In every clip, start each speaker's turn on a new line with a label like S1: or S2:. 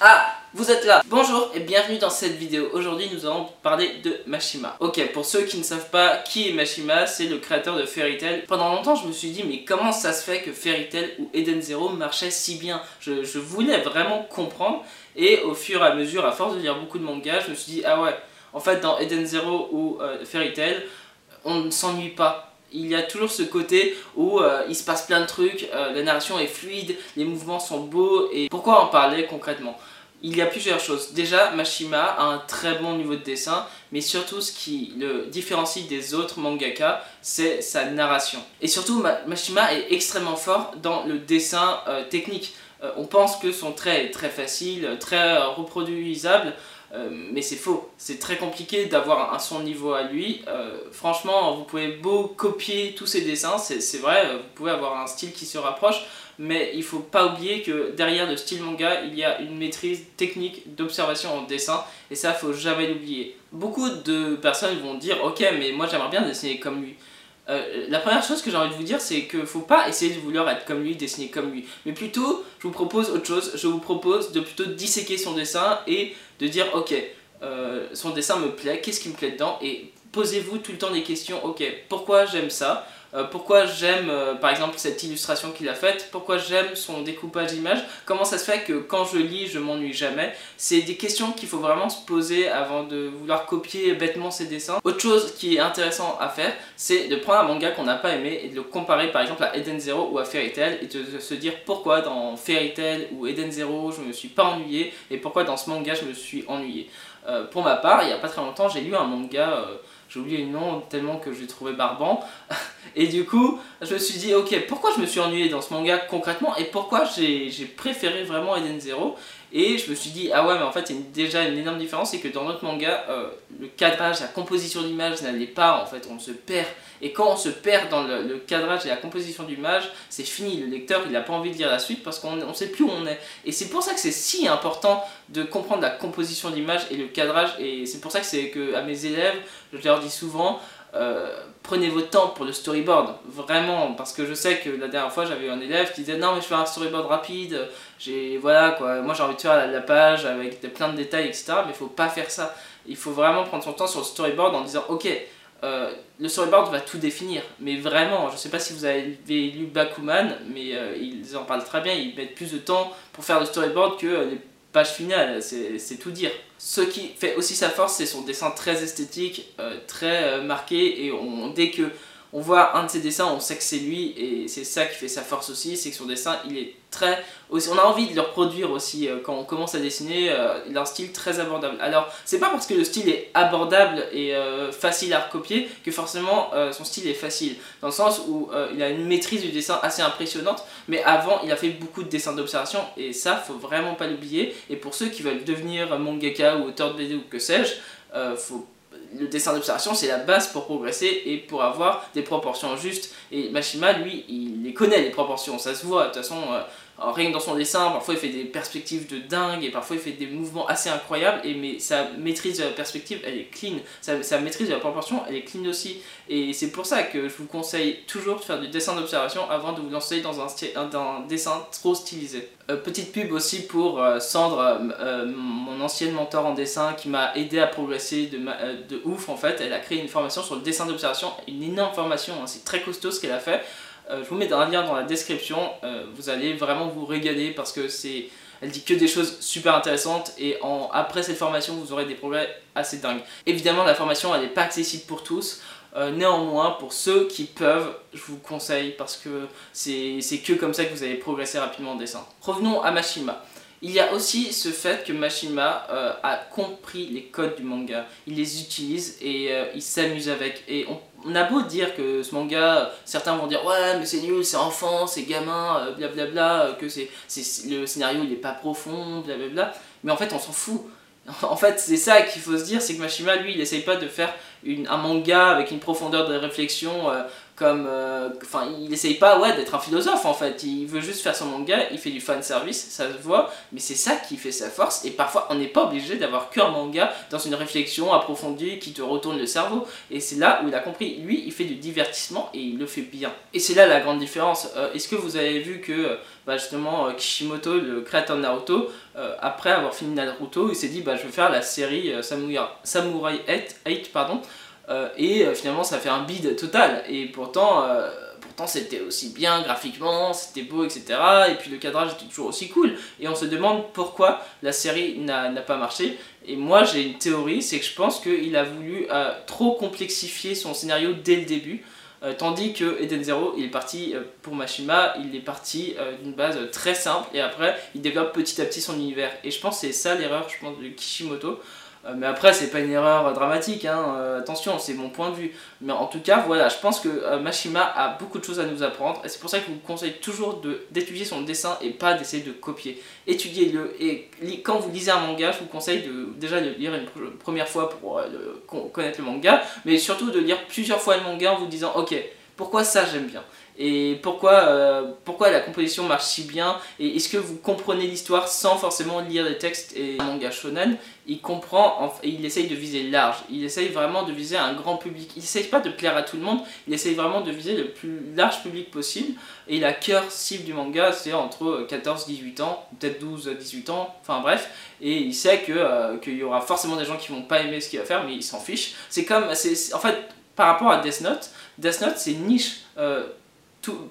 S1: Ah vous êtes là Bonjour et bienvenue dans cette vidéo. Aujourd'hui nous allons parler de Mashima. Ok, pour ceux qui ne savent pas qui est Mashima, c'est le créateur de Fairy Tail. Pendant longtemps je me suis dit mais comment ça se fait que Fairy Tail ou Eden Zero marchaient si bien? Je, voulais vraiment comprendre et au fur et à mesure, à force de lire beaucoup de mangas, je me suis dit ah ouais, en fait dans Eden Zero ou euh, Fairy Tail, on ne s'ennuie pas il y a toujours ce côté où euh, il se passe plein de trucs, euh, la narration est fluide, les mouvements sont beaux, et pourquoi en parler concrètement? Il y a plusieurs choses. Déjà, Mashima a un très bon niveau de dessin, mais surtout ce qui le différencie des autres mangaka, c'est sa narration. Et surtout, Mashima est extrêmement fort dans le dessin euh, technique. on pense que son trait est très facile, très reproduisable, mais c'est faux, c'est très compliqué d'avoir un son niveau à lui. Euh, franchement, vous pouvez beau copier tous ses dessins, c'est vrai, euh, vous pouvez avoir un style qui se rapproche, mais il faut pas oublier que derrière le style manga, il y a une maîtrise technique d'observation en dessin, et ça, faut jamais l'oublier. Beaucoup de personnes vont dire, ok, mais moi j'aimerais bien dessiner comme lui. Euh, la première chose que j'ai envie de vous dire, c'est qu'il ne faut pas essayer de vouloir être comme lui, dessiner comme lui. Mais plutôt, je vous propose autre chose. Je vous propose de plutôt disséquer son dessin et de dire, ok, euh, son dessin me plaît, qu'est-ce qui me plaît dedans? Et posez-vous tout le temps des questions, ok, pourquoi j'aime ça? Euh, pourquoi j'aime euh, par exemple cette illustration qu'il a faite, pourquoi j'aime son découpage d'image, comment ça se fait que quand je lis je m'ennuie jamais. C'est des questions qu'il faut vraiment se poser avant de vouloir copier bêtement ses dessins. Autre chose qui est intéressant à faire, c'est de prendre un manga qu'on n'a pas aimé et de le comparer par exemple à Eden Zero ou à Fairy Tail et de se dire pourquoi dans Fairy Tail ou Eden Zero je me suis pas ennuyé et pourquoi dans ce manga je me suis ennuyé. Euh, pour ma part, il y a pas très longtemps, j'ai lu un manga j'ai oublié le nom tellement que je l'ai trouvé barbant. Et du coup, je me suis dit, ok, pourquoi je me suis ennuyé dans ce manga concrètement et pourquoi j'ai préféré vraiment Eden Zero? Et je me suis dit, ah ouais, mais en fait, il y a déjà une énorme différence, c'est que dans notre manga, euh, le cadrage, la composition d'image n'allait pas, en fait, on se perd. Et quand on se perd dans le, cadrage et la composition d'image, c'est fini. Le lecteur, il n'a pas envie de lire la suite parce qu'on ne sait plus où on est. Et c'est pour ça que c'est si important de comprendre la composition d'image et le cadrage. Et c'est pour ça que c'est que à mes élèves, je leur dis souvent, euh, prenez votre temps pour le storyboard, vraiment, parce que je sais que la dernière fois j'avais un élève qui disait non mais je fais un storyboard rapide, j'ai voilà quoi, moi j'ai envie de faire la, page avec plein de détails etc, mais il faut pas faire ça, il faut vraiment prendre son temps sur le storyboard en disant ok, euh, le storyboard va tout définir, mais vraiment, je sais pas si vous avez lu Bakuman, mais euh, ils en parlent très bien, ils mettent plus de temps pour faire le storyboard que les page finale, c'est tout dire. Ce qui fait aussi sa force, c'est son dessin très esthétique, euh, très euh, marqué, et on, dès que on voit un de ses dessins, on sait que c'est lui, et c'est ça qui fait sa force aussi, c'est que son dessin, il est très... On a envie de le reproduire aussi, euh, quand on commence à dessiner, euh, il a un style très abordable. Alors, c'est pas parce que le style est abordable et euh, facile à recopier que forcément son style est facile, dans le sens où il a une maîtrise du dessin assez impressionnante, mais avant, il a fait beaucoup de dessins d'observation, et ça, faut vraiment pas l'oublier, et pour ceux qui veulent devenir mangaka ou auteur de BD ou que sais-je, faut le dessin d'observation, c'est la base pour progresser et pour avoir des proportions justes. Et Mashima, lui, il les connaît, les proportions, ça se voit. De toute façon, euh, rien que dans son dessin, parfois il fait des perspectives de dingue et parfois il fait des mouvements assez incroyables, et, mais sa maîtrise de la perspective, elle est clean. Sa, maîtrise de la proportion, elle est clean aussi. Et c'est pour ça que je vous conseille toujours de faire du dessin d'observation avant de vous lancer dans un, dessin trop stylisé. Euh, petite pub aussi pour euh, euh, mon ancienne mentor en dessin qui m'a aidé à progresser de, de ouf en fait. Elle a créé une formation sur le dessin d'observation, une énorme formation, hein. c'est très costaud ce qu'elle a fait. Je vous mets un lien dans la description, vous allez vraiment vous régaler parce que c'est elle dit que des choses super intéressantes et en, après cette formation vous aurez des progrès assez dingues. Évidemment la formation elle n'est pas accessible pour tous, euh, néanmoins, pour ceux qui peuvent, je vous conseille parce que c'est que comme ça que vous allez progresser rapidement en dessin. Revenons à Mashima. Il y a aussi ce fait que Mashima euh, a compris les codes du manga. Il les utilise et euh, il s'amuse avec. Et on, a beau dire que ce manga, certains vont dire ouais mais c'est nul, c'est enfant, c'est gamin, blablabla, que c'est le scénario il est pas profond, blablabla. Mais en fait on s'en fout. En fait, c'est ça qu'il faut se dire, c'est que Mashima, lui, il essaye pas de faire un manga avec une profondeur de réflexion euh, comme euh, enfin il essaye pas ouais d'être un philosophe en fait. Il veut juste faire son manga il fait du fan service ça se voit mais c'est ça qui fait sa force et parfois on n'est pas obligé d'avoir qu'un manga dans une réflexion approfondie qui te retourne le cerveau. Et c'est là où il a compris. Lui il fait du divertissement et il le fait bien. Et c'est là la grande différence. Euh, est-ce que vous avez vu que euh, bah, justement Kishimoto le créateur de Naruto après avoir fini Naruto il s'est dit bah je vais faire la série Samurai, Samurai 8, 8 pardon euh, et euh, finalement ça fait un bide total. Et pourtant euh, pourtant c'était aussi bien graphiquement, c'était beau etc et puis le cadrage était toujours aussi cool. Et on se demande pourquoi la série n'a pas marché. Et moi j'ai une théorie c'est que je pense qu'il a voulu trop complexifier son scénario dès le début. Tandis que Eden Zero, il est parti pour Mashima, il est parti d'une base très simple. Et après il développe petit à petit son univers. Et je pense que c'est ça l'erreur, je pense, de Kishimoto. Euh, mais après, c'est pas une erreur dramatique, hein, euh, attention, c'est mon point de vue. Mais en tout cas, voilà, je pense que euh, Mashima a beaucoup de choses à nous apprendre, et c'est pour ça que je vous conseille toujours d'étudier son dessin et pas d'essayer de copier. Étudiez-le, et quand vous lisez un manga, je vous conseille de déjà de lire une première fois pour connaître le manga, mais surtout de lire plusieurs fois le manga en vous disant, ok, pourquoi ça j'aime bien? Et pourquoi, euh, pourquoi la composition marche si bien et est-ce que vous comprenez l'histoire sans forcément lire les textes et manga shonen il comprend et il essaye de viser large. Il essaye vraiment de viser un grand public. Il essaye pas de plaire à tout le monde. Il essaye vraiment de viser le plus large public possible. Et la cœur cible du manga c'est entre 14 18 ans peut-être 12 18 ans. Enfin bref. Et il sait euh, qu'il y aura forcément des gens qui vont pas aimer ce qu'il va faire mais il s'en fiche. C'est comme c'est en fait par rapport à Death Note Death Note c'est niche euh, tout,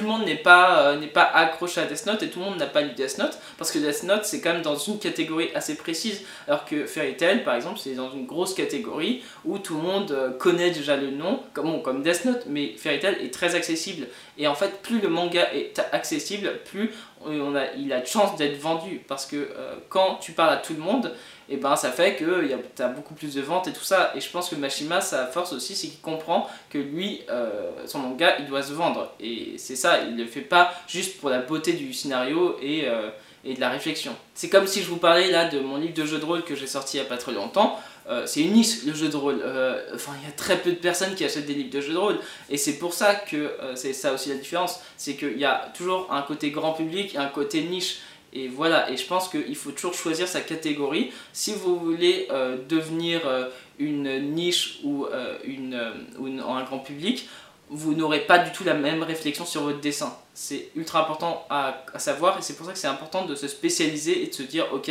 S1: le monde n'est pas, euh, pas accroché à Death Note et tout le monde n'a pas lu Death Note parce que Death Note c'est quand même dans une catégorie assez précise alors que Fairy Tail par exemple c'est dans une grosse catégorie où tout le monde euh, connaît déjà le nom comme, comme Death Note mais Fairy Tail est très accessible. Et en fait plus le manga est accessible plus on a, il a de chance d'être vendu parce que euh, quand tu parles à tout le monde et ben ça fait que tu as beaucoup plus de ventes et tout ça et je pense que Mashima sa force aussi c'est qu'il comprend que lui son manga il doit se vendre et c'est ça, il ne le fait pas juste pour la beauté du scénario et, euh, et de la réflexion. C'est comme si je vous parlais là de mon livre de jeu de rôle que j'ai sorti il n'y a pas très longtemps. Euh, c'est une niche le jeu de rôle. Euh, enfin, il y a très peu de personnes qui achètent des livres de jeu de rôle. Et c'est pour ça que c'est ça aussi la différence. C'est qu'il y a toujours un côté grand public et un côté niche. Et voilà, et je pense qu'il faut toujours choisir sa catégorie. Si vous voulez devenir une niche ou, une, ou un grand public, vous n'aurez pas du tout la même réflexion sur votre dessin. C'est ultra important à, savoir et c'est pour ça que c'est important de se spécialiser et de se dire ok,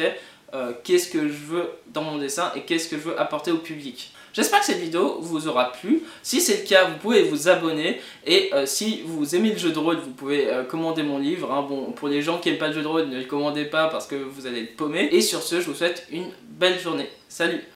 S1: euh, qu'est-ce que je veux dans mon dessin et qu'est-ce que je veux apporter au public. J'espère que cette vidéo vous aura plu. Si c'est le cas, vous pouvez vous abonner. Et euh, si vous aimez le jeu de rôle, vous pouvez euh, commander mon livre. Hein. Bon, pour les gens qui n'aiment pas le jeu de rôle, ne le commandez pas parce que vous allez être paumé. Et sur ce, je vous souhaite une belle journée. Salut